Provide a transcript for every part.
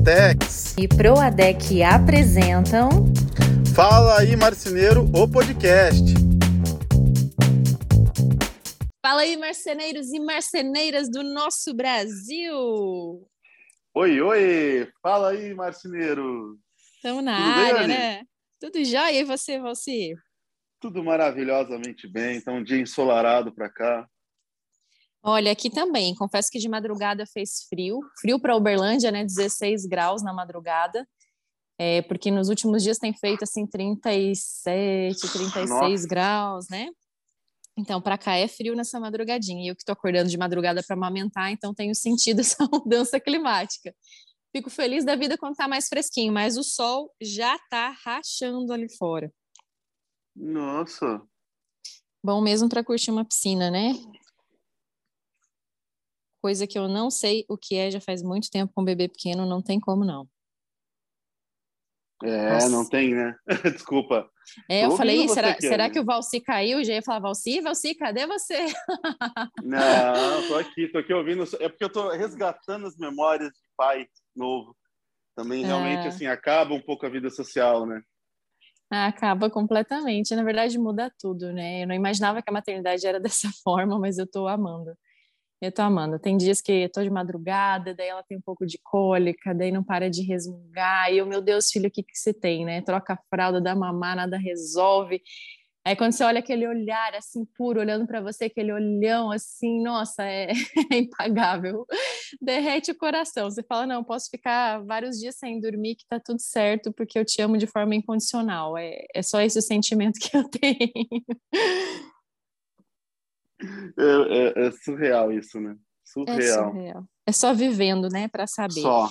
Duratex e Proadec apresentam Fala aí Marceneiro, o podcast. Fala aí marceneiros e marceneiras do nosso Brasil. Oi, oi, fala aí marceneiro. Estamos na Tudo área, bem, né? Tudo jóia e você, Valci? Tudo maravilhosamente bem, então um dia ensolarado para cá. Olha, aqui também. Confesso que de madrugada fez frio. Frio para Uberlândia, né? 16 graus na madrugada. É, porque nos últimos dias tem feito assim 37, 36 Nossa. graus, né? Então, para cá é frio nessa madrugadinha. E eu que estou acordando de madrugada para amamentar, então tenho sentido essa mudança climática. Fico feliz da vida quando está mais fresquinho, mas o sol já está rachando ali fora. Nossa. Bom mesmo para curtir uma piscina, né? Coisa que eu não sei o que é já faz muito tempo com um bebê pequeno, não tem como não. É, Nossa. não tem, né? Desculpa. É, eu falei, será, será que o Valci caiu? Já ia falar, Valci, Valci, cadê você? Não, tô aqui, tô aqui ouvindo. É porque eu tô resgatando as memórias de pai novo. Também realmente, é. assim, acaba um pouco a vida social, né? Acaba completamente. Na verdade, muda tudo, né? Eu não imaginava que a maternidade era dessa forma, mas eu tô amando. Eu tô amando. Tem dias que eu tô de madrugada, daí ela tem um pouco de cólica, daí não para de resmungar. E eu, meu Deus, filho, o que que você tem, né? Troca a fralda, dá mamar, nada resolve. Aí quando você olha aquele olhar assim puro olhando para você, aquele olhão assim, nossa, é, é, impagável. Derrete o coração. Você fala: "Não, posso ficar vários dias sem dormir que tá tudo certo, porque eu te amo de forma incondicional". É, é só esse o sentimento que eu tenho. É, é, é, surreal isso, né? Surreal. É surreal. É só vivendo, né, para saber. Só.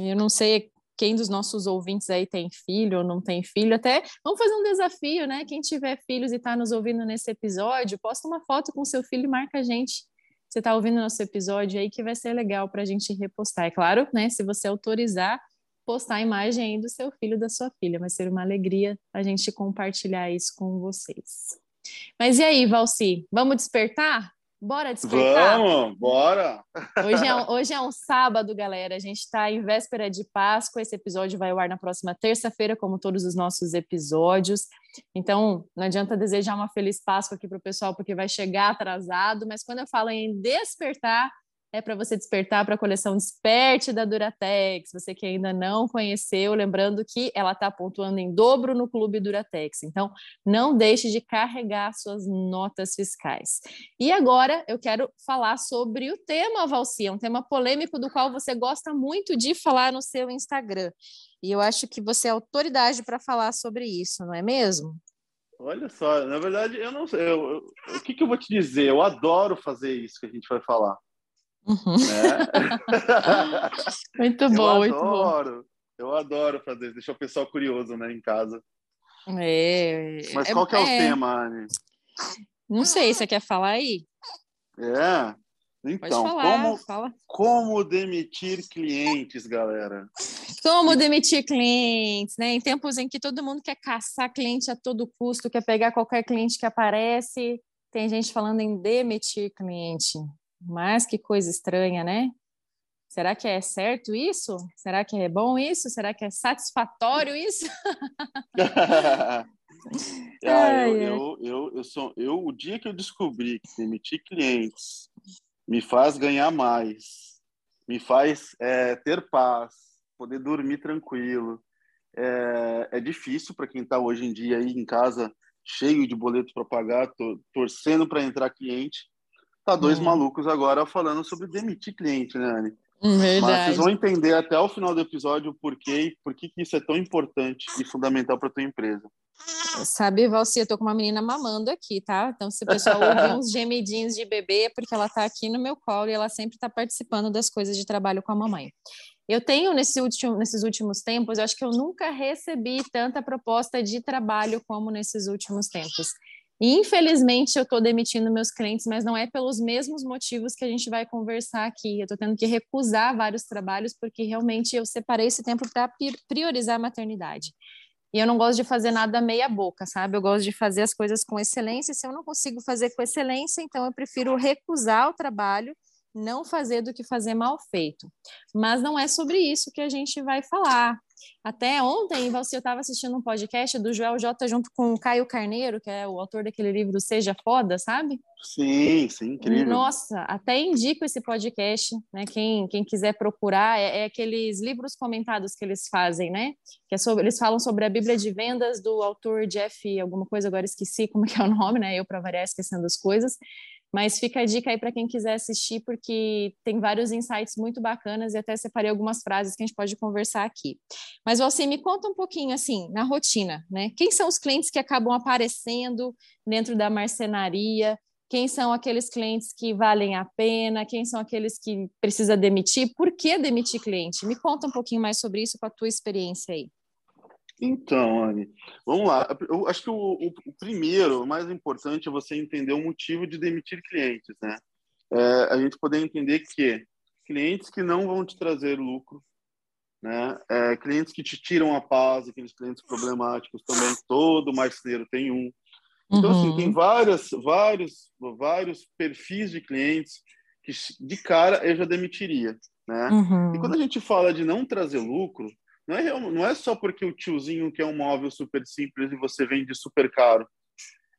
Eu não sei quem dos nossos ouvintes aí tem filho ou não tem filho. Até vamos fazer um desafio, né? Quem tiver filhos e está nos ouvindo nesse episódio, posta uma foto com seu filho e marca a gente. Você está ouvindo nosso episódio aí que vai ser legal para a gente repostar. É claro, né? Se você autorizar, postar a imagem aí do seu filho, da sua filha. Vai ser uma alegria a gente compartilhar isso com vocês. Mas e aí, Valci? Vamos despertar? Bora despertar? Vamos, bora! Hoje é, um, hoje é um sábado, galera. A gente está em véspera de Páscoa. Esse episódio vai ao ar na próxima terça-feira, como todos os nossos episódios. Então, não adianta desejar uma feliz Páscoa aqui para o pessoal, porque vai chegar atrasado. Mas quando eu falo em despertar, é para você despertar para a coleção Desperte da Duratex. Você que ainda não conheceu, lembrando que ela está pontuando em dobro no Clube Duratex. Então, não deixe de carregar suas notas fiscais. E agora eu quero falar sobre o tema, Valci, é um tema polêmico do qual você gosta muito de falar no seu Instagram. E eu acho que você é autoridade para falar sobre isso, não é mesmo? Olha só, na verdade, eu não sei. Eu, eu, o que, que eu vou te dizer? Eu adoro fazer isso que a gente vai falar. Uhum. Né? muito bom, eu adoro, muito bom. Eu adoro fazer isso, deixar o pessoal curioso, né, em casa. É, Mas qual que é, é, o tema, Anne? Não sei, você quer falar aí? É. Então, falar, como, fala. como demitir clientes, galera? Como demitir clientes, né? Em tempos em que todo mundo quer caçar cliente a todo custo, quer pegar qualquer cliente que aparece, tem gente falando em demitir cliente. Mas que coisa estranha, né? Será que é certo isso? Será que é bom isso? Será que é satisfatório isso? ah, eu, eu, eu, eu, sou, eu, o dia que eu descobri que demitir clientes me faz ganhar mais, me faz é, ter paz, poder dormir tranquilo. É, é difícil para quem está hoje em dia aí em casa cheio de boletos para pagar, torcendo para entrar cliente. Tá dois hum. malucos agora falando sobre demitir cliente, né, Anne? Verdade. Mas vocês vão entender até o final do episódio o porquê, por que isso é tão importante e fundamental para tua empresa. Sabe, Valci, eu tô com uma menina mamando aqui, tá? Então, se o pessoal ouvir uns gemidinhos de bebê, é porque ela tá aqui no meu colo e ela sempre tá participando das coisas de trabalho com a mamãe. Eu tenho, nesse último, nesses últimos tempos, eu acho que eu nunca recebi tanta proposta de trabalho como nesses últimos tempos. Infelizmente, eu estou demitindo meus clientes, mas não é pelos mesmos motivos que a gente vai conversar aqui. Eu estou tendo que recusar vários trabalhos porque realmente eu separei esse tempo para priorizar a maternidade. E eu não gosto de fazer nada meia boca, sabe? Eu gosto de fazer as coisas com excelência. Se eu não consigo fazer com excelência, então eu prefiro recusar o trabalho não fazer do que fazer mal feito. Mas não é sobre isso que a gente vai falar. Até ontem, você estava assistindo um podcast do Joel J junto com o Caio Carneiro, que é o autor daquele livro Seja Foda, sabe? Sim, sim, incrível. Nossa, até indico esse podcast, né? Quem, quem quiser procurar, é, é aqueles livros comentados que eles fazem, né? Que é sobre, eles falam sobre a Bíblia de Vendas do autor Jeff, alguma coisa, agora esqueci como é, é o nome, né? Eu, para variar, esquecendo as coisas. Mas fica a dica aí para quem quiser assistir, porque tem vários insights muito bacanas e até separei algumas frases que a gente pode conversar aqui. Mas você me conta um pouquinho assim, na rotina, né? Quem são os clientes que acabam aparecendo dentro da marcenaria? Quem são aqueles clientes que valem a pena? Quem são aqueles que precisa demitir? Por que demitir cliente? Me conta um pouquinho mais sobre isso com a tua experiência aí. Então, Anne, vamos lá. Eu acho que o, o, o, primeiro, o mais importante, é você entender o motivo de demitir clientes, né? É, a gente poder entender que clientes que não vão te trazer lucro, né? É, clientes que te tiram a paz, aqueles clientes problemáticos também, todo marceneiro tem um. Então, assim, uhum. assim, tem várias, vários, vários perfis de clientes que, de cara, eu já demitiria, né? Uhum. E quando a gente fala de não trazer lucro, não é, não é só porque o tiozinho quer um móvel super simples e você vende super caro.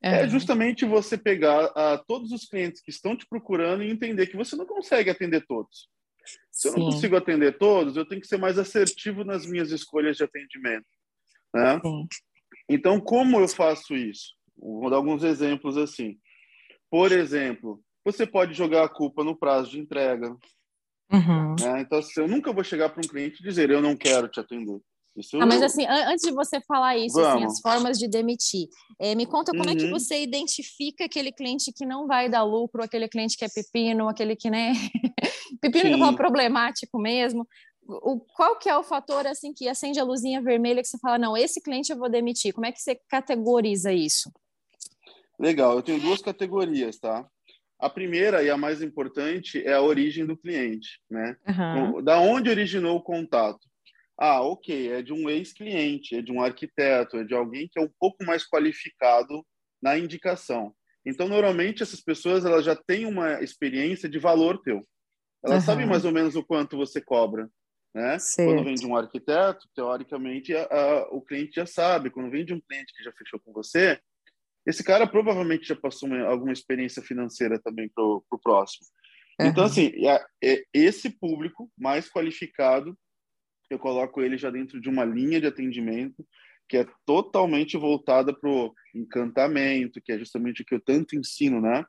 É, é justamente você pegar uh, todos os clientes que estão te procurando e entender que você não consegue atender todos. Se eu não consigo atender todos, eu tenho que ser mais assertivo nas minhas escolhas de atendimento. Né? Então, como eu faço isso? Vou dar alguns exemplos assim. Por exemplo, você pode jogar a culpa no prazo de entrega. Uhum. Né? Então, assim, eu nunca vou chegar para um cliente e dizer eu não quero te atender. Isso ah, mas assim, antes de você falar isso, assim, as formas de demitir, é, me conta como uhum. é que uhum. você identifica aquele cliente que não vai dar lucro, aquele cliente que é pepino, aquele que, né, pepino Sim. que é problemático mesmo. O, qual que é o fator, assim, que acende a luzinha vermelha que você fala, não, esse cliente eu vou demitir. Como é que você categoriza isso? Legal, eu tenho duas categorias, tá? A primeira e a mais importante é a origem do cliente, né? Uhum. Da onde originou o contato? Ah, ok, é de um ex-cliente, é de um arquiteto, é de alguém que é um pouco mais qualificado na indicação. Então, normalmente essas pessoas elas já têm uma experiência de valor teu. Elas uhum. sabem mais ou menos o quanto você cobra, né? Certo. Quando vem de um arquiteto, teoricamente a, a, o cliente já sabe. Quando vem de um cliente que já fechou com você, esse cara provavelmente já passou uma, alguma experiência financeira também para o próximo. Uhum. Então, assim, é, é esse público mais qualificado, eu coloco ele já dentro de uma linha de atendimento que é totalmente voltada para o encantamento, que é justamente o que eu tanto ensino, né?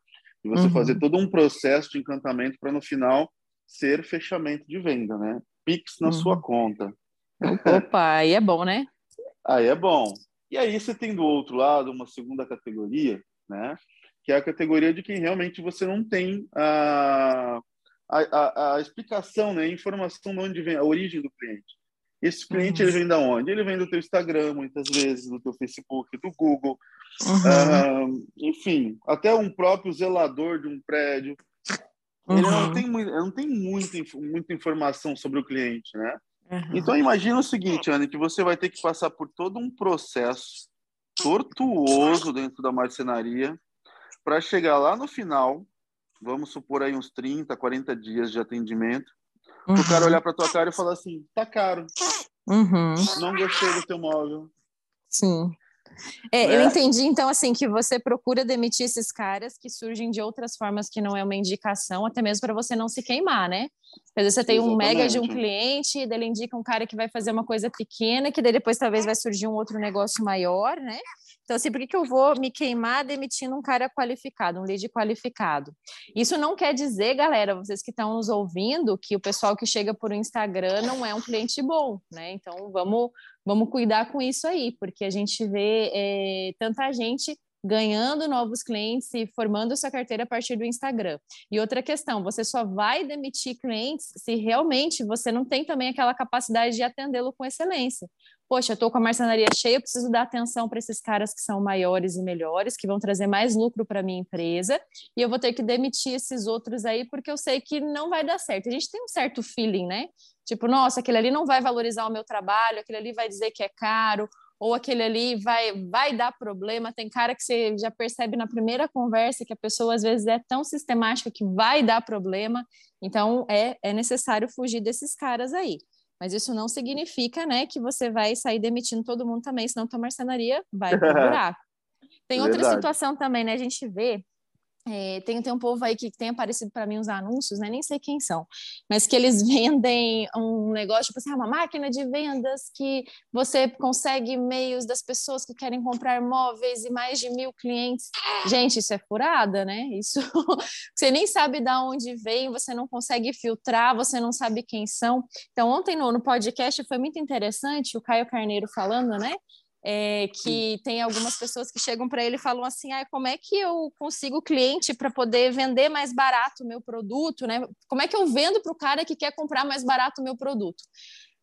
E você uhum. fazer todo um processo de encantamento para no final ser fechamento de venda, né? Pix na uhum. sua conta. Opa, aí é bom, né? Aí é bom. E aí você tem do outro lado uma segunda categoria, né? Que é a categoria de quem realmente você não tem a, a, a, explicação, né? A informação de onde vem a origem do cliente. Esse cliente uhum. ele vem da onde? Ele vem do teu Instagram, muitas vezes, do teu Facebook, do Google, uhum. uh, enfim, até um próprio zelador de um prédio. Uhum. Ele não tem, não tem muita, muita informação sobre o cliente, né? Uhum. Então imagina o seguinte, Anne, que você vai ter que passar por todo um processo tortuoso dentro da marcenaria para chegar lá no final, vamos supor aí uns 30, 40 dias de atendimento, uhum. o cara olhar para tua cara e falar assim, tá caro, uhum. não gostei do teu móvel. Sim. É, né? Eu entendi, então, assim, que você procura demitir esses caras que surgem de outras formas que não é uma indicação, até mesmo para você não se queimar, né? Às vezes você tem Exatamente. um mega de um cliente, e ele indica um cara que vai fazer uma coisa pequena, que daí depois talvez vai surgir um outro negócio maior, né? Então, assim, por que, que eu vou me queimar demitindo um cara qualificado, um lead qualificado? Isso não quer dizer, galera, vocês que estão nos ouvindo, que o pessoal que chega por Instagram não é um cliente bom, né? Então, vamos, vamos cuidar com isso aí, porque a gente vê é, tanta gente ganhando novos clientes e formando sua carteira a partir do Instagram. E outra questão, você só vai demitir clientes se realmente você não tem também aquela capacidade de atendê-lo com excelência. Poxa, eu estou com a marcenaria cheia, eu preciso dar atenção para esses caras que são maiores e melhores, que vão trazer mais lucro para minha empresa, e eu vou ter que demitir esses outros aí porque eu sei que não vai dar certo. A gente tem um certo feeling, né? Tipo, nossa, aquele ali não vai valorizar o meu trabalho, aquele ali vai dizer que é caro, ou aquele ali vai, vai dar problema. Tem cara que você já percebe na primeira conversa que a pessoa às vezes é tão sistemática que vai dar problema. Então é, é necessário fugir desses caras aí. Mas isso não significa, né, que você vai sair demitindo todo mundo também, senão tua marcenaria vai pro buraco. Tem outra Verdade. situação também, né? A gente vê é, tem, tem um povo aí que tem aparecido para mim uns anúncios, né? Nem sei quem são, mas que eles vendem um negócio, tipo assim, ah, uma máquina de vendas que você consegue meios das pessoas que querem comprar móveis e mais de mil clientes. Gente, isso é furada, né? Isso você nem sabe de onde vem, você não consegue filtrar, você não sabe quem são. Então, ontem no, no podcast foi muito interessante o Caio Carneiro falando, né? É, que tem algumas pessoas que chegam para ele e falam assim, ah, como é que eu consigo cliente para poder vender mais barato o meu produto, né? Como é que eu vendo para o cara que quer comprar mais barato o meu produto?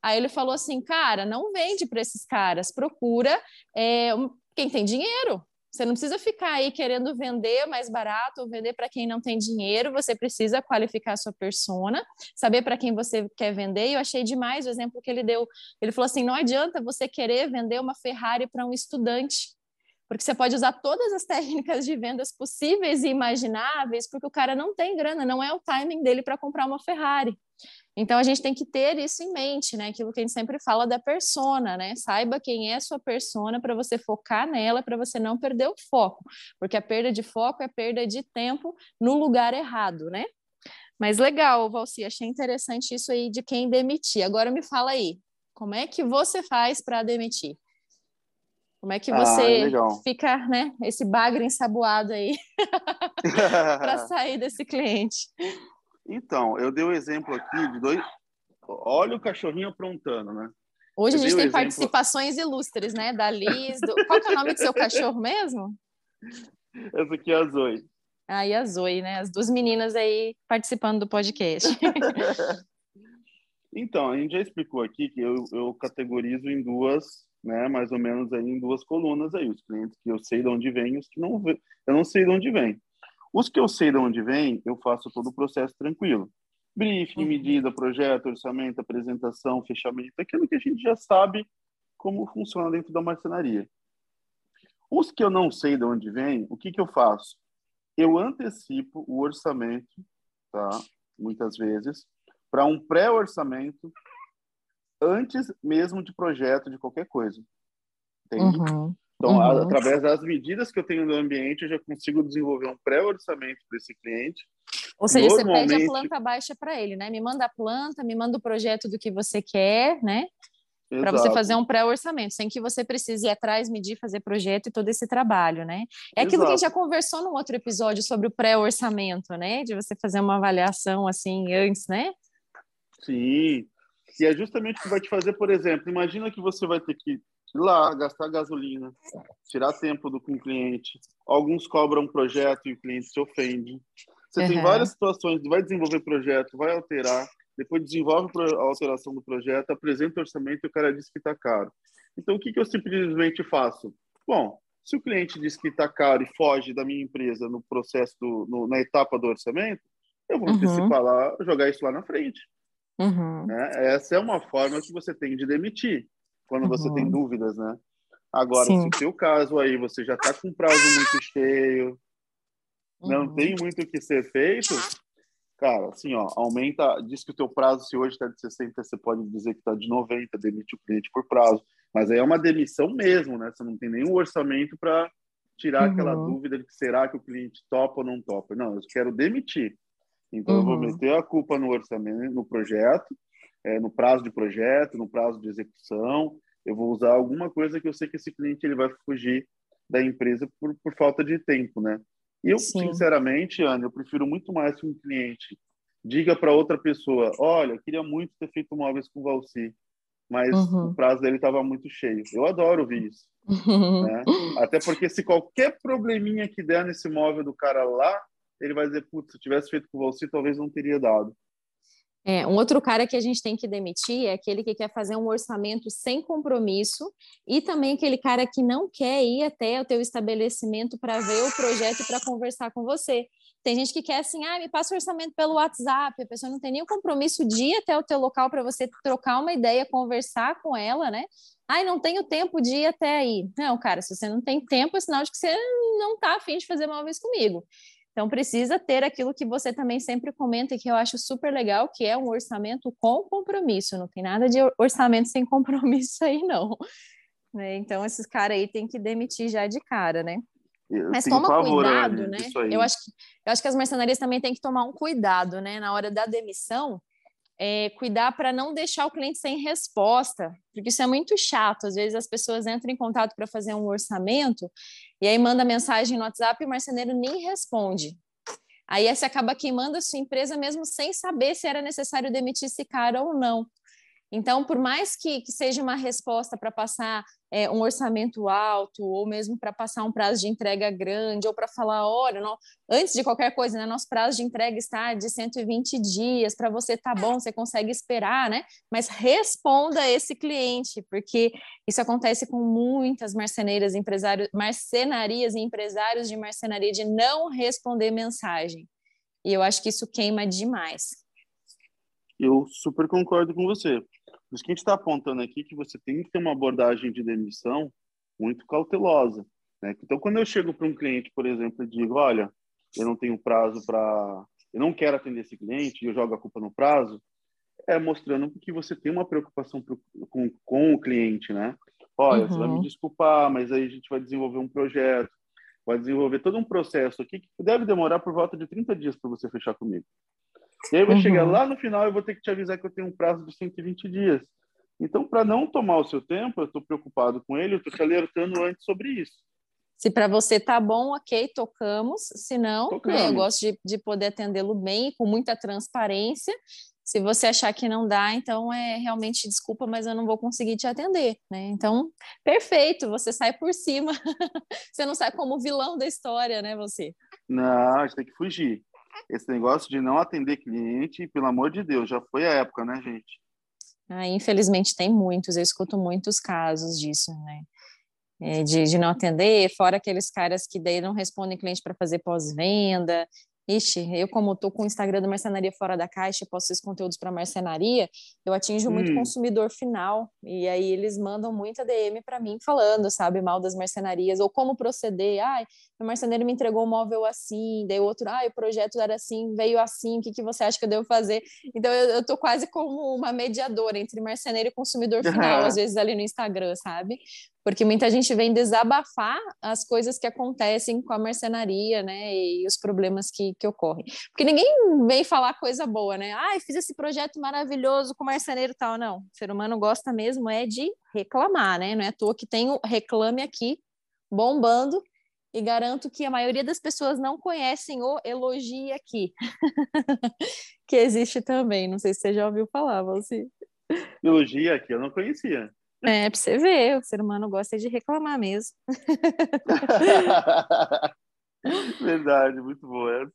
Aí ele falou assim, cara, não vende para esses caras, procura é, quem tem dinheiro, você não precisa ficar aí querendo vender mais barato ou vender para quem não tem dinheiro. Você precisa qualificar a sua persona, saber para quem você quer vender. E eu achei demais o exemplo que ele deu. Ele falou assim: não adianta você querer vender uma Ferrari para um estudante porque você pode usar todas as técnicas de vendas possíveis e imagináveis, porque o cara não tem grana, não é o timing dele para comprar uma Ferrari. Então a gente tem que ter isso em mente, né? Aquilo que a gente sempre fala da persona, né? Saiba quem é a sua persona para você focar nela, para você não perder o foco, porque a perda de foco é perda de tempo no lugar errado, né? Mas legal, Valci, achei interessante isso aí de quem demitir. Agora me fala aí, como é que você faz para demitir? Como é que ah, você ah, fica, né, esse bagre ensaboado aí para sair desse cliente? Então, eu dei o um exemplo aqui de dois. Olha o cachorrinho aprontando, né? Hoje a gente tem exemplo... participações ilustres, né? Da Liz. Do... Qual é o nome do seu cachorro mesmo? Essa aqui é a Zoe. Ah, e a Zoe, né? As duas meninas aí participando do podcast. então, a gente já explicou aqui que eu, eu categorizo em duas né, mais ou menos aí em duas colunas aí, os clientes que eu sei de onde vem, os que não eu não sei de onde vem. Os que eu sei de onde vem, eu faço todo o processo tranquilo. Briefing, uhum. medida, projeto, orçamento, apresentação, fechamento, aquilo que a gente já sabe como funciona dentro da marcenaria. Os que eu não sei de onde vem, o que que eu faço? Eu antecipo o orçamento, tá? Muitas vezes, para um pré-orçamento antes mesmo de projeto de qualquer coisa. Entende? Uhum. Então, uhum. A, através das medidas que eu tenho no ambiente, eu já consigo desenvolver um pré-orçamento para esse cliente. Ou seja, Normalmente... você pede a planta baixa para ele, né? Me manda a planta, me manda o projeto do que você quer, né? Para você fazer um pré-orçamento, sem que você precise ir atrás, medir, fazer projeto e todo esse trabalho, né? É aquilo Exato. que a gente já conversou num outro episódio sobre o pré-orçamento, né? De você fazer uma avaliação assim antes, né? Sim, e é justamente o que vai te fazer, por exemplo, imagina que você vai ter que ir lá, gastar gasolina, tirar tempo do com o cliente. Alguns cobram um projeto e o cliente se ofende. Você uhum. tem várias situações, vai desenvolver projeto, vai alterar, depois desenvolve a alteração do projeto, apresenta o orçamento e o cara diz que está caro. Então, o que, que eu simplesmente faço? Bom, se o cliente diz que está caro e foge da minha empresa no processo, do, no, na etapa do orçamento, eu vou uhum. antecipar lá, jogar isso lá na frente. Uhum. Né? Essa é uma forma que você tem de demitir quando uhum. você tem uhum. dúvidas, né? Agora, Sim. se o seu caso aí você já está com um prazo muito cheio, uhum. não tem muito o que ser feito, cara, assim, ó, aumenta, diz que o teu prazo, se hoje está de 60, você pode dizer que está de 90, demite o cliente por prazo. Mas aí é uma demissão mesmo, né? Você não tem nenhum orçamento para tirar uhum. aquela dúvida de que será que o cliente topa ou não topa. Não, eu quero demitir. Então, eu vou uhum. meter a culpa no orçamento, no projeto, é, no prazo de projeto, no prazo de execução. Eu vou usar alguma coisa que eu sei que esse cliente ele vai fugir da empresa por, por falta de tempo, né? E eu, Sim. sinceramente, Ana, eu prefiro muito mais que um cliente diga para outra pessoa: olha, eu queria muito ter feito móveis com o Valci, mas uhum. o prazo dele estava muito cheio. Eu adoro ouvir isso. Uhum. Né? Até porque se qualquer probleminha que der nesse móvel do cara lá, ele vai dizer, putz, se eu tivesse feito com você, talvez não teria dado. É, um outro cara que a gente tem que demitir é aquele que quer fazer um orçamento sem compromisso e também aquele cara que não quer ir até o teu estabelecimento para ver o projeto e para conversar com você. Tem gente que quer assim, ah, me passa o orçamento pelo WhatsApp, a pessoa não tem nenhum compromisso de ir até o teu local para você trocar uma ideia, conversar com ela, né? Ai, não tenho tempo de ir até aí. Não, cara, se você não tem tempo, é sinal de que você não está afim de fazer móveis comigo. Então, precisa ter aquilo que você também sempre comenta e que eu acho super legal, que é um orçamento com compromisso. Não tem nada de orçamento sem compromisso aí, não. Né? Então, esses caras aí tem que demitir já de cara, né? Eu Mas toma favor, cuidado, né? Eu acho, que, eu acho que as mercenarias também têm que tomar um cuidado, né? Na hora da demissão, é, cuidar para não deixar o cliente sem resposta, porque isso é muito chato. Às vezes as pessoas entram em contato para fazer um orçamento e aí manda mensagem no WhatsApp e o marceneiro nem responde. Aí você acaba queimando a sua empresa mesmo sem saber se era necessário demitir esse cara ou não. Então, por mais que, que seja uma resposta para passar é, um orçamento alto, ou mesmo para passar um prazo de entrega grande, ou para falar, olha, não, antes de qualquer coisa, né, nosso prazo de entrega está de 120 dias, para você tá bom, você consegue esperar, né? Mas responda esse cliente, porque isso acontece com muitas marceneiras, empresários, marcenarias e empresários de marcenaria de não responder mensagem. E eu acho que isso queima demais. Eu super concordo com você. Por isso que a gente está apontando aqui que você tem que ter uma abordagem de demissão muito cautelosa. Né? Então, quando eu chego para um cliente, por exemplo, e digo, olha, eu não tenho prazo para... Eu não quero atender esse cliente e eu jogo a culpa no prazo, é mostrando que você tem uma preocupação pro, com, com o cliente, né? Olha, uhum. você vai me uhum. desculpar, mas aí a gente vai desenvolver um projeto, vai desenvolver todo um processo aqui que deve demorar por volta de 30 dias para você fechar comigo. E aí vai uhum. chegar lá no final eu vou ter que te avisar que eu tenho um prazo de 120 dias. Então, para não tomar o seu tempo, eu estou preocupado com ele, eu estou te alertando antes sobre isso. Se para você tá bom, ok, tocamos. Se não, né, eu gosto de, de poder atendê-lo bem, com muita transparência. Se você achar que não dá, então é realmente desculpa, mas eu não vou conseguir te atender, né? Então, perfeito, você sai por cima. você não sai como vilão da história, né, você? Não, a gente tem que fugir esse negócio de não atender cliente, pelo amor de Deus, já foi a época, né, gente? Ah, infelizmente tem muitos, eu escuto muitos casos disso, né? É, de, de não atender, fora aqueles caras que daí não respondem cliente para fazer pós-venda, Ixi, eu como estou com o Instagram do Marcenaria Fora da Caixa, posto esses conteúdos para marcenaria, eu atinjo hum. muito consumidor final, e aí eles mandam muita DM para mim falando, sabe, mal das marcenarias, ou como proceder, ai, o marceneiro me entregou um móvel assim, daí o outro, ai, o projeto era assim, veio assim, o que, que você acha que eu devo fazer? Então eu, eu tô quase como uma mediadora entre marceneiro e consumidor final, às vezes ali no Instagram, sabe? Porque muita gente vem desabafar as coisas que acontecem com a marcenaria, né, e os problemas que, que ocorrem. Porque ninguém vem falar coisa boa, né? Ah, fiz esse projeto maravilhoso com marceneiro e tal. Não, o ser humano gosta mesmo é de reclamar, né? Não é à toa que tem o Reclame Aqui bombando e garanto que a maioria das pessoas não conhecem o Elogie Aqui, que existe também. Não sei se você já ouviu falar, você. Elogia Aqui, eu não conhecia. É, pra você ver, o ser humano gosta de reclamar mesmo. Verdade, muito boa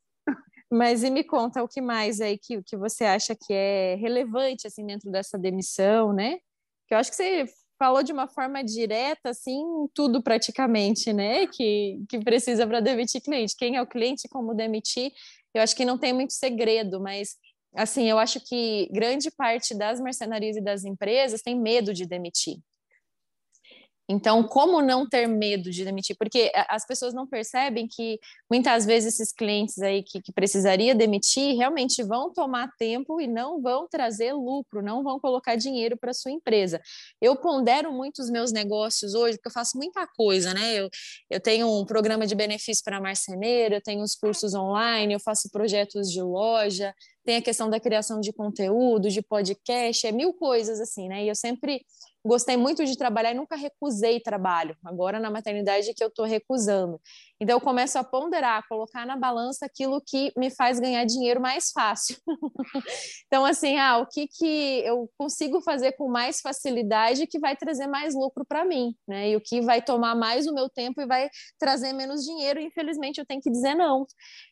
Mas e me conta o que mais aí que, que você acha que é relevante assim dentro dessa demissão, né? Que eu acho que você falou de uma forma direta, assim, tudo praticamente, né? Que, que precisa para demitir cliente. Quem é o cliente, como demitir. Eu acho que não tem muito segredo, mas assim, eu acho que grande parte das mercenarias e das empresas tem medo de demitir. Então, como não ter medo de demitir? Porque as pessoas não percebem que muitas vezes esses clientes aí que, que precisaria demitir realmente vão tomar tempo e não vão trazer lucro, não vão colocar dinheiro para sua empresa. Eu pondero muito os meus negócios hoje, porque eu faço muita coisa, né? Eu, eu tenho um programa de benefício para marceneiro, eu tenho os cursos online, eu faço projetos de loja, tem a questão da criação de conteúdo, de podcast, é mil coisas assim, né? E eu sempre gostei muito de trabalhar e nunca recusei trabalho. Agora na maternidade que eu estou recusando. Então eu começo a ponderar, colocar na balança aquilo que me faz ganhar dinheiro mais fácil. então assim, ah, o que que eu consigo fazer com mais facilidade que vai trazer mais lucro para mim, né? E o que vai tomar mais o meu tempo e vai trazer menos dinheiro, infelizmente eu tenho que dizer não.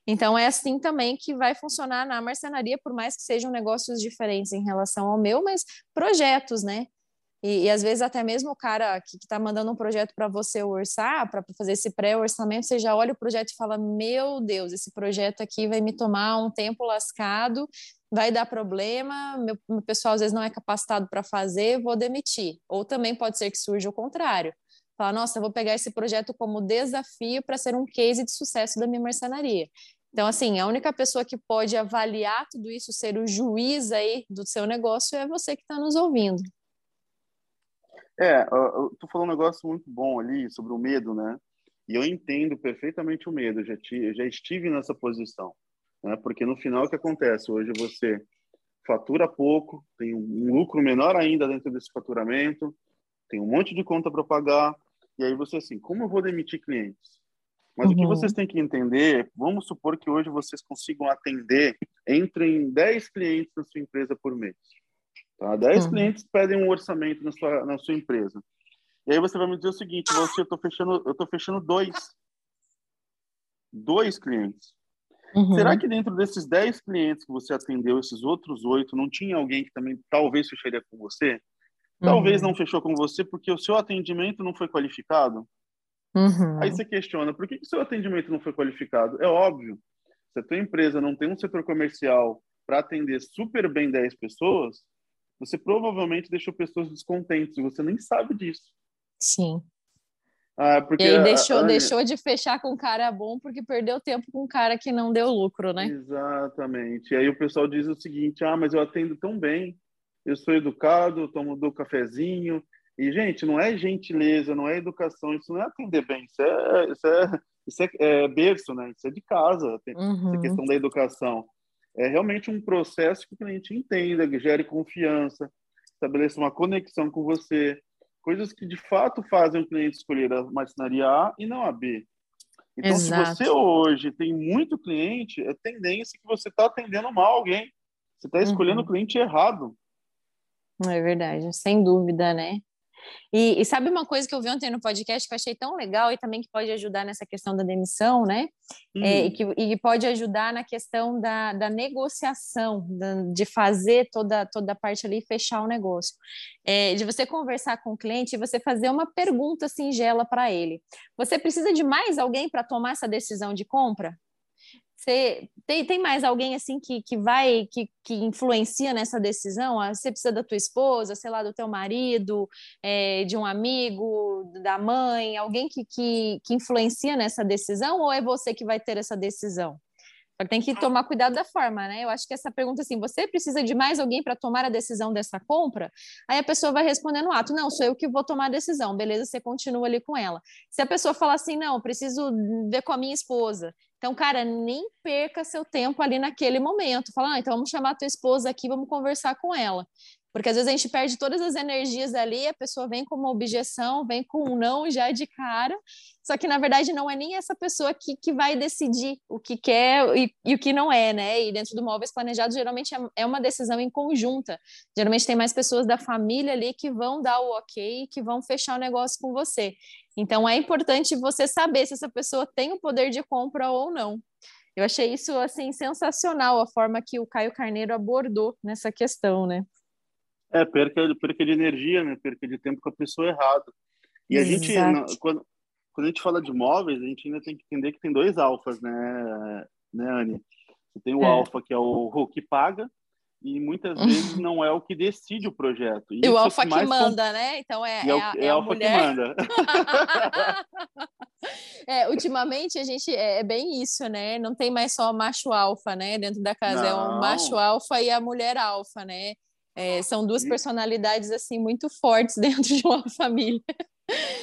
Então é assim também que vai funcionar na marcenaria, por mais que sejam negócios diferentes em relação ao meu, mas projetos, né? E, e, às vezes até mesmo o cara que está mandando um projeto para você orçar, para fazer esse pré-orçamento, você já olha o projeto e fala: Meu Deus, esse projeto aqui vai me tomar um tempo lascado, vai dar problema, meu, meu pessoal às vezes não é capacitado para fazer, vou demitir. Ou também pode ser que surja o contrário. Falar, nossa, vou pegar esse projeto como desafio para ser um case de sucesso da minha marcenaria. Então, assim, a única pessoa que pode avaliar tudo isso, ser o juiz aí do seu negócio, é você que está nos ouvindo. É, tu falou um negócio muito bom ali sobre o medo, né? E eu entendo perfeitamente o medo, já, te, já estive nessa posição, né? Porque no final o que acontece? Hoje você fatura pouco, tem um lucro menor ainda dentro desse faturamento, tem um monte de conta para pagar, e aí você assim, como eu vou demitir clientes? Mas uhum. o que uhum. vocês têm que entender, vamos supor que hoje vocês consigam atender entre 10 clientes na sua empresa por mês. Tá? 10 uhum. clientes pedem um orçamento na sua, na sua empresa. E aí você vai me dizer o seguinte, você, eu estou fechando, eu tô fechando dois. Dois clientes. Uhum. Será que dentro desses 10 clientes que você atendeu, esses outros oito, não tinha alguém que também talvez fecharia com você? Talvez uhum. não fechou com você porque o seu atendimento não foi qualificado. Uhum. Aí você questiona, por que o seu atendimento não foi qualificado? É óbvio, se a tua empresa não tem um setor comercial para atender super bem 10 pessoas, você provavelmente deixou pessoas descontentes e você nem sabe disso. Sim. Ah, porque e aí deixou, a, a... deixou de fechar com um cara bom porque perdeu tempo com um cara que não deu lucro, né? Exatamente. E aí o pessoal diz o seguinte: ah, mas eu atendo tão bem, eu sou educado, eu tomo do cafezinho. E, gente, não é gentileza, não é educação, isso não é atender bem, isso é, isso é, isso é, é berço, né? Isso é de casa, uhum. essa questão da educação é realmente um processo que o cliente entenda, que gere confiança, estabeleça uma conexão com você, coisas que de fato fazem o cliente escolher a marcenaria A e não a B. Então, Exato. se você hoje tem muito cliente, é tendência que você está atendendo mal alguém. Você está escolhendo uhum. o cliente errado. É verdade, sem dúvida, né? E, e, sabe uma coisa que eu vi ontem no podcast que eu achei tão legal e também que pode ajudar nessa questão da demissão, né? Hum. É, e, que, e pode ajudar na questão da, da negociação, da, de fazer toda, toda a parte ali e fechar o negócio. É, de você conversar com o cliente e você fazer uma pergunta singela para ele. Você precisa de mais alguém para tomar essa decisão de compra? Você tem, tem mais alguém assim que, que vai, que, que influencia nessa decisão? Ah, você precisa da tua esposa, sei lá, do teu marido, é, de um amigo, da mãe, alguém que, que, que influencia nessa decisão ou é você que vai ter essa decisão? tem que tomar cuidado da forma, né? Eu acho que essa pergunta assim, você precisa de mais alguém para tomar a decisão dessa compra? Aí a pessoa vai responder no ato, não, sou eu que vou tomar a decisão, beleza, você continua ali com ela. Se a pessoa falar assim, não, preciso ver com a minha esposa, então, cara, nem perca seu tempo ali naquele momento. Fala, ah, então vamos chamar a tua esposa aqui, vamos conversar com ela. Porque às vezes a gente perde todas as energias ali, a pessoa vem com uma objeção, vem com um não já de cara, só que na verdade não é nem essa pessoa que, que vai decidir o que quer e, e o que não é, né? E dentro do móveis planejados, geralmente é, é uma decisão em conjunta. Geralmente tem mais pessoas da família ali que vão dar o ok, que vão fechar o negócio com você. Então é importante você saber se essa pessoa tem o poder de compra ou não. Eu achei isso assim sensacional a forma que o Caio Carneiro abordou nessa questão, né? É, perca, perca de energia, né? Perca de tempo com a pessoa errada. E a gente, quando, quando a gente fala de móveis, a gente ainda tem que entender que tem dois alfas, né, né Anne? Você tem o é. alfa, que é o que paga, e muitas vezes não é o que decide o projeto. E, e o alfa que, que manda, né? Então é, é, é, a, é, é a alfa mulher... que manda. é, ultimamente a gente é, é, bem isso, né? Não tem mais só macho alfa, né? Dentro da casa não. é o macho alfa e a mulher alfa, né? É, são duas personalidades assim muito fortes dentro de uma família.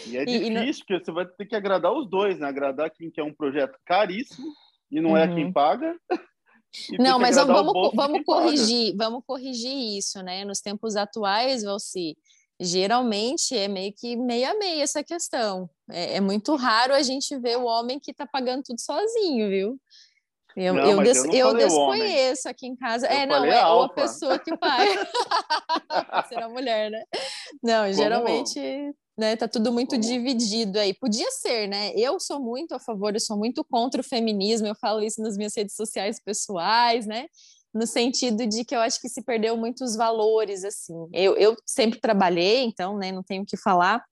E é difícil, e, não... porque você vai ter que agradar os dois, né? Agradar quem quer um projeto caríssimo e não uhum. é quem uhum. paga. Não, mas vamos, vamos corrigir, paga. vamos corrigir isso, né? Nos tempos atuais, Valci, geralmente é meio que meia meia essa questão. É, é muito raro a gente ver o homem que está pagando tudo sozinho, viu? Eu, não, eu, des, eu, eu desconheço aqui em casa. É, não, é a pessoa que paga. Será mulher, né? Não, Como? geralmente né? Tá tudo muito Como? dividido aí. Podia ser, né? Eu sou muito a favor, eu sou muito contra o feminismo, eu falo isso nas minhas redes sociais pessoais, né? No sentido de que eu acho que se perdeu muitos valores, assim. Eu, eu sempre trabalhei, então, né, não tenho o que falar,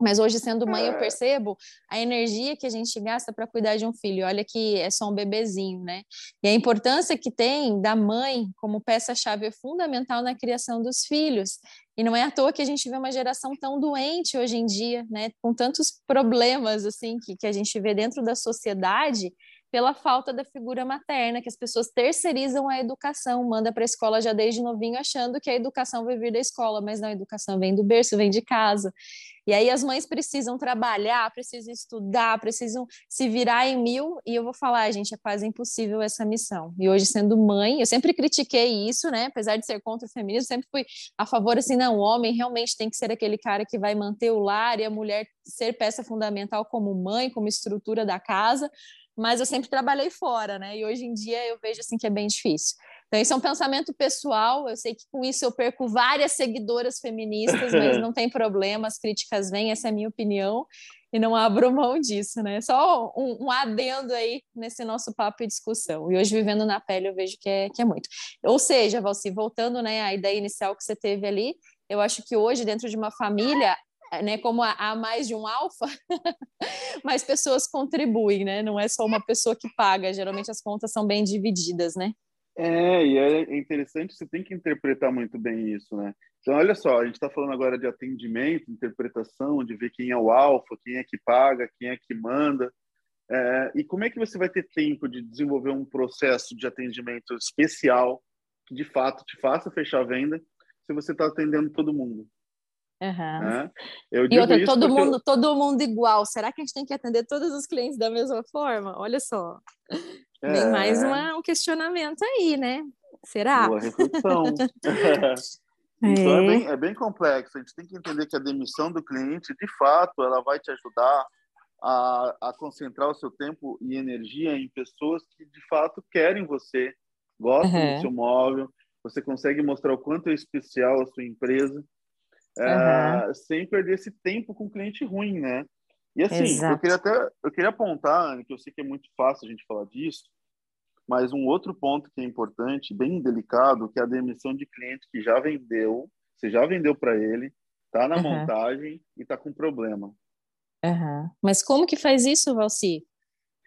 mas hoje, sendo mãe, eu é. percebo a energia que a gente gasta para cuidar de um filho. Olha que é só um bebezinho, né? E a importância que tem da mãe como peça-chave fundamental na criação dos filhos. E não é à toa que a gente vê uma geração tão doente hoje em dia, né? Com tantos problemas, assim, que, que a gente vê dentro da sociedade pela falta da figura materna, que as pessoas terceirizam a educação, manda para a escola já desde novinho achando que a educação vai vir da escola, mas não, a educação vem do berço, vem de casa. E aí as mães precisam trabalhar, precisam estudar, precisam se virar em mil, e eu vou falar, gente, é quase impossível essa missão. E hoje, sendo mãe, eu sempre critiquei isso, né? Apesar de ser contra o feminismo, sempre fui a favor, assim, não, o homem realmente tem que ser aquele cara que vai manter o lar e a mulher ser peça fundamental como mãe, como estrutura da casa, mas eu sempre trabalhei fora, né? E hoje em dia eu vejo assim que é bem difícil. Então, isso é um pensamento pessoal. Eu sei que com isso eu perco várias seguidoras feministas, mas não tem problema, as críticas vêm, essa é a minha opinião, e não abro mão disso, né? Só um, um adendo aí nesse nosso papo e discussão. E hoje, vivendo na pele, eu vejo que é, que é muito. Ou seja, Valci, voltando né, à ideia inicial que você teve ali, eu acho que hoje, dentro de uma família, né, como há mais de um alfa, mais pessoas contribuem, né? Não é só uma pessoa que paga, geralmente as contas são bem divididas, né? É, e é interessante, você tem que interpretar muito bem isso, né? Então, olha só, a gente está falando agora de atendimento, interpretação, de ver quem é o alfa, quem é que paga, quem é que manda. É, e como é que você vai ter tempo de desenvolver um processo de atendimento especial que, de fato, te faça fechar a venda se você está atendendo todo mundo? Uhum. Né? e outra, todo mundo, eu... todo mundo igual. Será que a gente tem que atender todos os clientes da mesma forma? Olha só. É... Vem mais uma, um questionamento aí, né? Será? Boa reflexão. então é. é. bem, é bem complexo. A gente tem que entender que a demissão do cliente, de fato, ela vai te ajudar a, a concentrar o seu tempo e energia em pessoas que, de fato, querem você, gostam uhum. do seu móvel. Você consegue mostrar o quanto é especial a sua empresa uhum. sem perder esse tempo com cliente ruim, né? E assim, Exato. eu queria até eu queria apontar, que eu sei que é muito fácil a gente falar disso, mas um outro ponto que é importante, bem delicado, que é a demissão de cliente que já vendeu, você já vendeu para ele, tá na uhum. montagem e tá com problema. Uhum. Mas como que faz isso, Valci?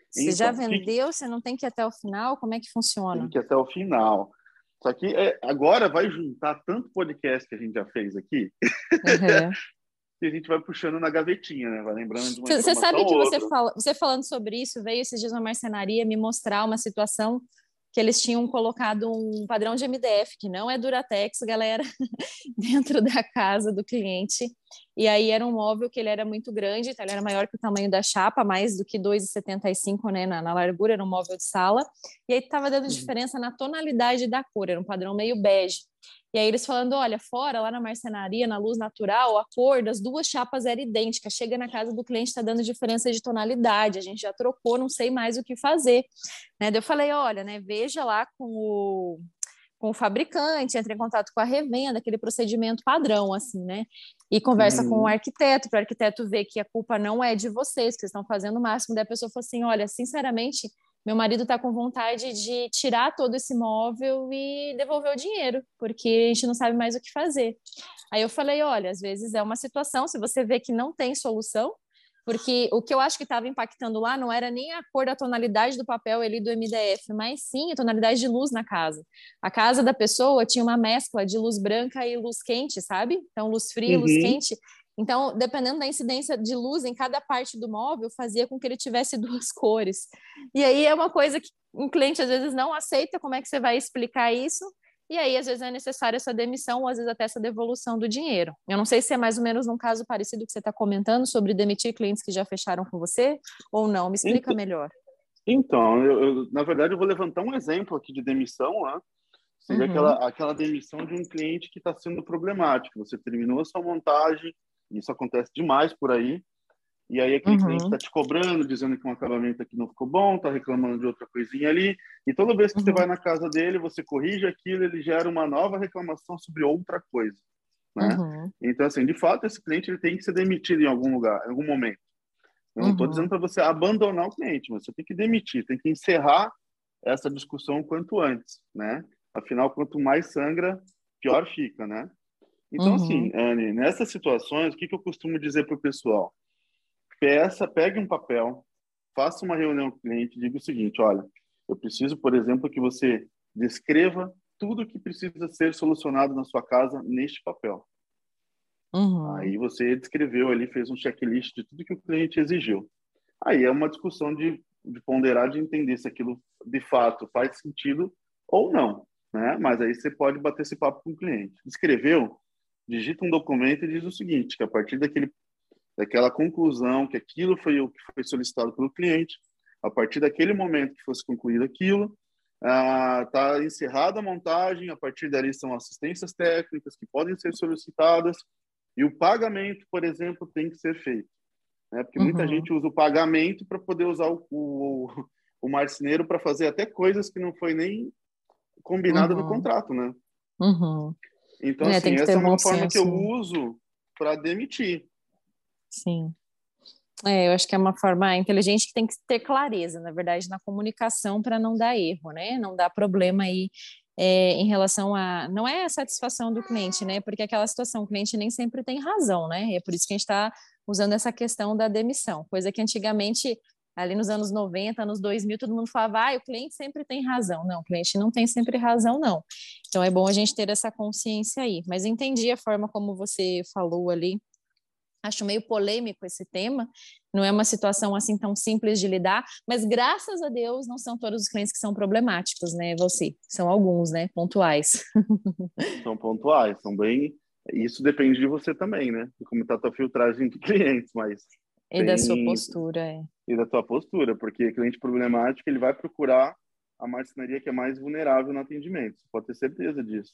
Você então, já vendeu, que... você não tem que ir até o final? Como é que funciona? Tem que ir até o final. Só que é, agora vai juntar tanto podcast que a gente já fez aqui, uhum. que a gente vai puxando na gavetinha, né? Vai lembrando de uma Você sabe que você, fala, você falando sobre isso, veio esses dias uma marcenaria me mostrar uma situação que eles tinham colocado um padrão de MDF, que não é Duratex, galera, dentro da casa do cliente. E aí era um móvel que ele era muito grande, então ele era maior que o tamanho da chapa, mais do que 2,75 né, na, na, largura, era um móvel de sala. E aí estava dando uhum. diferença na tonalidade da cor, era um padrão meio bege. E aí eles falando, olha, fora, lá na marcenaria, na luz natural, a cor das duas chapas era idêntica. Chega na casa do cliente, está dando diferença de tonalidade. A gente já trocou, não sei mais o que fazer. Né? Daí eu falei, olha, né, veja lá com o, com o fabricante, entre em contato com a revenda, aquele procedimento padrão, assim, né? E conversa uhum. com o uhum. arquiteto, para o arquiteto ver que a culpa não é de vocês, que vocês estão fazendo o máximo. Daí a pessoa falou assim: olha, sinceramente, meu marido está com vontade de tirar todo esse móvel e devolver o dinheiro, porque a gente não sabe mais o que fazer. Aí eu falei, olha, às vezes é uma situação, se você vê que não tem solução, porque o que eu acho que estava impactando lá não era nem a cor da tonalidade do papel ali do MDF, mas sim a tonalidade de luz na casa. A casa da pessoa tinha uma mescla de luz branca e luz quente, sabe? Então, luz fria, uhum. luz quente. Então, dependendo da incidência de luz em cada parte do móvel, fazia com que ele tivesse duas cores. E aí é uma coisa que um cliente às vezes não aceita, como é que você vai explicar isso? E aí, às vezes, é necessária essa demissão, ou às vezes até essa devolução do dinheiro. Eu não sei se é mais ou menos num caso parecido que você está comentando sobre demitir clientes que já fecharam com você, ou não. Me explica então, melhor. Então, eu, eu, na verdade, eu vou levantar um exemplo aqui de demissão, né? Seria uhum. aquela, aquela demissão de um cliente que está sendo problemático. Você terminou a sua montagem, isso acontece demais por aí, e aí aquele uhum. cliente está te cobrando, dizendo que um acabamento aqui não ficou bom, está reclamando de outra coisinha ali, e toda vez que uhum. você vai na casa dele, você corrige aquilo, ele gera uma nova reclamação sobre outra coisa. Né? Uhum. Então, assim, de fato, esse cliente ele tem que ser demitido em algum lugar, em algum momento. Eu não estou uhum. dizendo para você abandonar o cliente, mas você tem que demitir, tem que encerrar essa discussão o quanto antes, né? Afinal, quanto mais sangra, pior fica, né? Então, uhum. assim, Anne, nessas situações, o que, que eu costumo dizer para o pessoal? Peça, pegue um papel, faça uma reunião com o cliente e diga o seguinte, olha, eu preciso, por exemplo, que você descreva tudo que precisa ser solucionado na sua casa neste papel. Uhum. Aí você descreveu ali, fez um checklist de tudo que o cliente exigiu. Aí é uma discussão de, de ponderar, de entender se aquilo de fato faz sentido ou não, né? Mas aí você pode bater esse papo com o cliente. Escreveu, digita um documento e diz o seguinte, que a partir daquele daquela conclusão que aquilo foi o que foi solicitado pelo cliente, a partir daquele momento que fosse concluído aquilo, está ah, encerrada a montagem, a partir dali são assistências técnicas que podem ser solicitadas e o pagamento, por exemplo, tem que ser feito. Né? Porque uhum. muita gente usa o pagamento para poder usar o, o, o marceneiro para fazer até coisas que não foi nem combinada uhum. no contrato, né? Uhum. Então, é, assim, essa é uma forma que eu uso para demitir. Sim. É, eu acho que é uma forma inteligente que tem que ter clareza, na verdade, na comunicação para não dar erro, né? Não dar problema aí é, em relação a. Não é a satisfação do cliente, né? Porque aquela situação, o cliente nem sempre tem razão, né? E é por isso que a gente está usando essa questão da demissão, coisa que antigamente ali nos anos 90, anos 2000, todo mundo falava, ah, o cliente sempre tem razão. Não, o cliente não tem sempre razão, não. Então é bom a gente ter essa consciência aí. Mas entendi a forma como você falou ali. Acho meio polêmico esse tema, não é uma situação assim tão simples de lidar, mas graças a Deus não são todos os clientes que são problemáticos, né, você? São alguns, né, pontuais. São pontuais, são bem... Isso depende de você também, né? De como está a tua filtragem de clientes, mas e tem... da sua postura, é. E da tua postura, porque cliente problemático, ele vai procurar a marcenaria que é mais vulnerável no atendimento. Você pode ter certeza disso.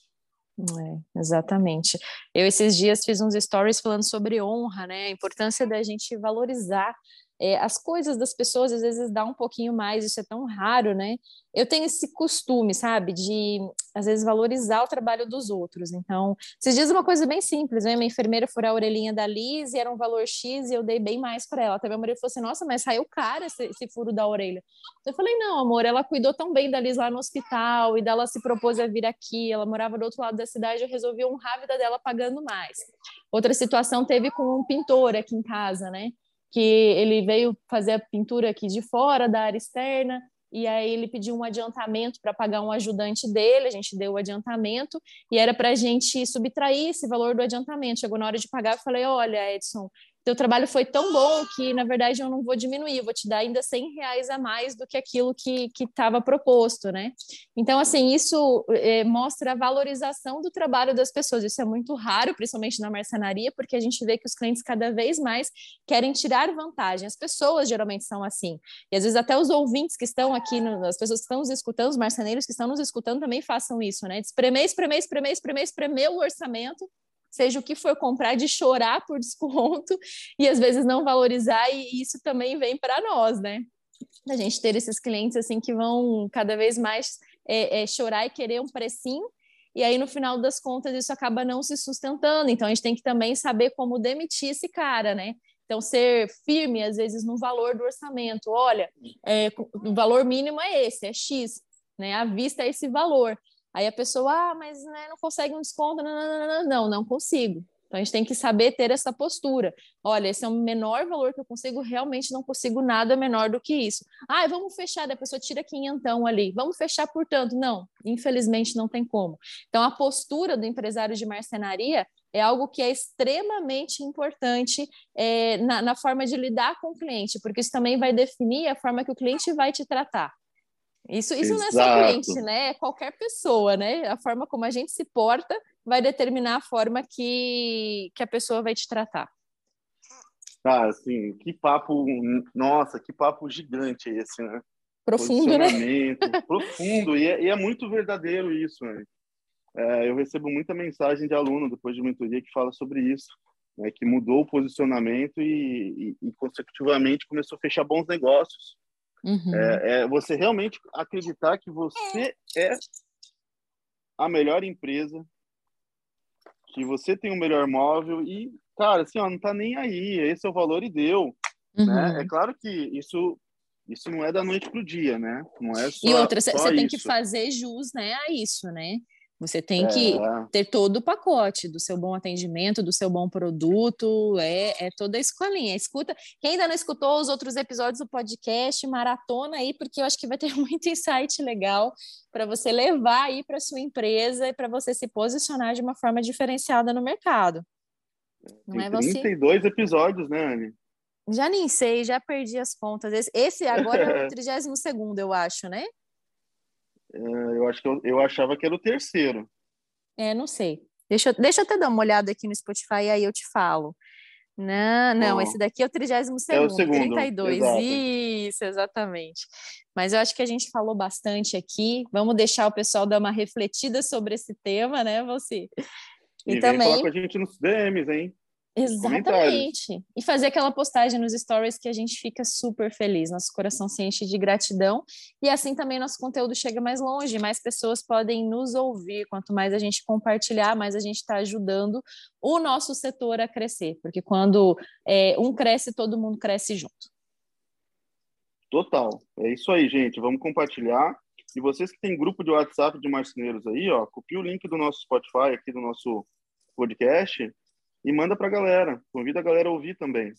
É, exatamente. Eu esses dias fiz uns stories falando sobre honra, né? A importância da gente valorizar é, as coisas das pessoas às vezes dá um pouquinho mais, isso é tão raro, né? Eu tenho esse costume, sabe, de às vezes valorizar o trabalho dos outros. Então, vocês dizem uma coisa bem simples, né? Minha enfermeira furou a orelhinha da Liz e era um valor X e eu dei bem mais para ela. Até meu marido falou assim: nossa, mas saiu cara esse, esse furo da orelha. Eu falei: não, amor, ela cuidou tão bem da Liz lá no hospital e dela se propôs a vir aqui. Ela morava do outro lado da cidade, eu resolvi honrar a vida dela pagando mais. Outra situação teve com um pintor aqui em casa, né? Que ele veio fazer a pintura aqui de fora da área externa, e aí ele pediu um adiantamento para pagar um ajudante dele, a gente deu o adiantamento, e era para a gente subtrair esse valor do adiantamento. Chegou na hora de pagar, eu falei, olha, Edson, teu trabalho foi tão bom que, na verdade, eu não vou diminuir, vou te dar ainda 100 reais a mais do que aquilo que estava proposto, né? Então, assim, isso é, mostra a valorização do trabalho das pessoas. Isso é muito raro, principalmente na marcenaria, porque a gente vê que os clientes cada vez mais querem tirar vantagem. As pessoas geralmente são assim. E às vezes até os ouvintes que estão aqui, no, as pessoas que estão nos escutando, os marceneiros que estão nos escutando também façam isso, né? Espremer, espremer, espremer, espremer, espremer o orçamento seja o que for comprar, de chorar por desconto e às vezes não valorizar, e isso também vem para nós, né? A gente ter esses clientes assim que vão cada vez mais é, é, chorar e querer um precinho, e aí no final das contas isso acaba não se sustentando. Então a gente tem que também saber como demitir esse cara, né? Então, ser firme, às vezes, no valor do orçamento. Olha, é, o valor mínimo é esse, é X, né? À vista é esse valor. Aí a pessoa, ah, mas né, não consegue um desconto. Não, não, não, não, não consigo. Então a gente tem que saber ter essa postura. Olha, esse é o menor valor que eu consigo, realmente não consigo nada menor do que isso. Ah, vamos fechar, a pessoa tira quinhentão ali. Vamos fechar por tanto. Não, infelizmente não tem como. Então a postura do empresário de marcenaria é algo que é extremamente importante é, na, na forma de lidar com o cliente, porque isso também vai definir a forma que o cliente vai te tratar. Isso, isso não é só cliente, né? É qualquer pessoa, né? A forma como a gente se porta vai determinar a forma que, que a pessoa vai te tratar. Ah, assim, que papo, nossa, que papo gigante esse, né? Profundo, né? profundo, e é, e é, muito verdadeiro isso, né? é, eu recebo muita mensagem de aluno depois de mentoria que fala sobre isso, né, que mudou o posicionamento e, e, e, consecutivamente começou a fechar bons negócios. Uhum. É, é, você realmente acreditar que você é a melhor empresa, que você tem o melhor móvel e, cara, assim, ó, não tá nem aí, esse é o valor e deu. Né? Uhum. Né? É claro que isso isso não é da noite pro dia, né? Não é só E outra, você tem que fazer jus, né, a isso, né? Você tem que é. ter todo o pacote do seu bom atendimento, do seu bom produto, é, é toda a escolinha. Escuta, quem ainda não escutou os outros episódios do podcast, maratona aí, porque eu acho que vai ter muito insight legal para você levar aí para sua empresa e para você se posicionar de uma forma diferenciada no mercado. Não tem é você? 32 episódios, né, Anne? Já nem sei, já perdi as contas. Esse, esse agora é o 32 segundo, eu acho, né? É, eu acho que eu, eu achava que era o terceiro. É, não sei. Deixa, deixa eu até dar uma olhada aqui no Spotify e aí eu te falo. Não, não, oh. esse daqui é o 32 segundo, é o segundo 32. Exato. Isso, exatamente. Mas eu acho que a gente falou bastante aqui. Vamos deixar o pessoal dar uma refletida sobre esse tema, né, você? E, e também falar com a gente nos DMs, hein? Exatamente. E fazer aquela postagem nos stories que a gente fica super feliz, nosso coração se enche de gratidão. E assim também nosso conteúdo chega mais longe, mais pessoas podem nos ouvir. Quanto mais a gente compartilhar, mais a gente está ajudando o nosso setor a crescer. Porque quando é, um cresce, todo mundo cresce junto. Total. É isso aí, gente. Vamos compartilhar. E vocês que têm grupo de WhatsApp de marceneiros aí, ó, copia o link do nosso Spotify aqui do nosso podcast e manda para a galera. Convida a galera a ouvir também.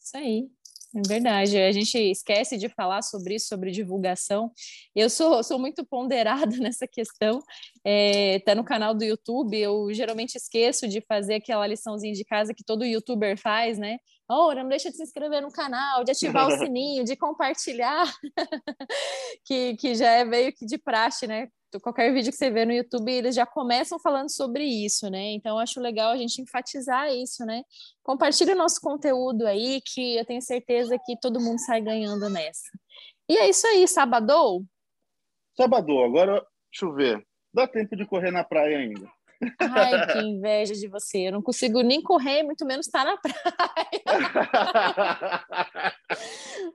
Isso aí. É verdade, a gente esquece de falar sobre isso, sobre divulgação. Eu sou, sou muito ponderada nessa questão. É, tá no canal do YouTube, eu geralmente esqueço de fazer aquela liçãozinha de casa que todo youtuber faz, né? Oh, não deixa de se inscrever no canal, de ativar o sininho, de compartilhar, que, que já é meio que de praxe, né? qualquer vídeo que você vê no YouTube, eles já começam falando sobre isso, né? Então, acho legal a gente enfatizar isso, né? Compartilhe o nosso conteúdo aí, que eu tenho certeza que todo mundo sai ganhando nessa. E é isso aí, sabadou? Sabadou, agora, deixa eu ver. Dá tempo de correr na praia ainda. Ai, que inveja de você. Eu não consigo nem correr, muito menos estar na praia.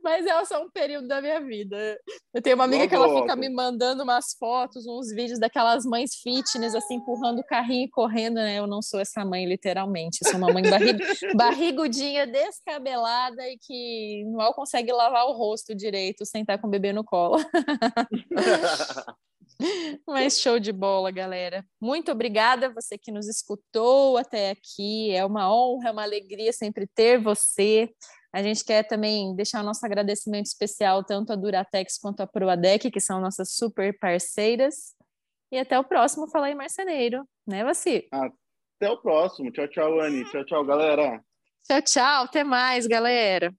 Mas é só um período da minha vida. Eu tenho uma amiga que ela fica me mandando umas fotos, uns vídeos daquelas mães fitness, assim, empurrando o carrinho e correndo, né? Eu não sou essa mãe, literalmente. Eu sou uma mãe barrig... barrigudinha, descabelada e que mal consegue lavar o rosto direito, sentar com o bebê no colo. Mas show de bola, galera. Muito obrigada você que nos escutou até aqui. É uma honra, é uma alegria sempre ter você. A gente quer também deixar nosso agradecimento especial tanto à Duratex quanto à Proadec, que são nossas super parceiras. E até o próximo Falar em Marceneiro, né, Vassi? Até o próximo. Tchau, tchau, Anne. Tchau, tchau, galera. Tchau, tchau. Até mais, galera.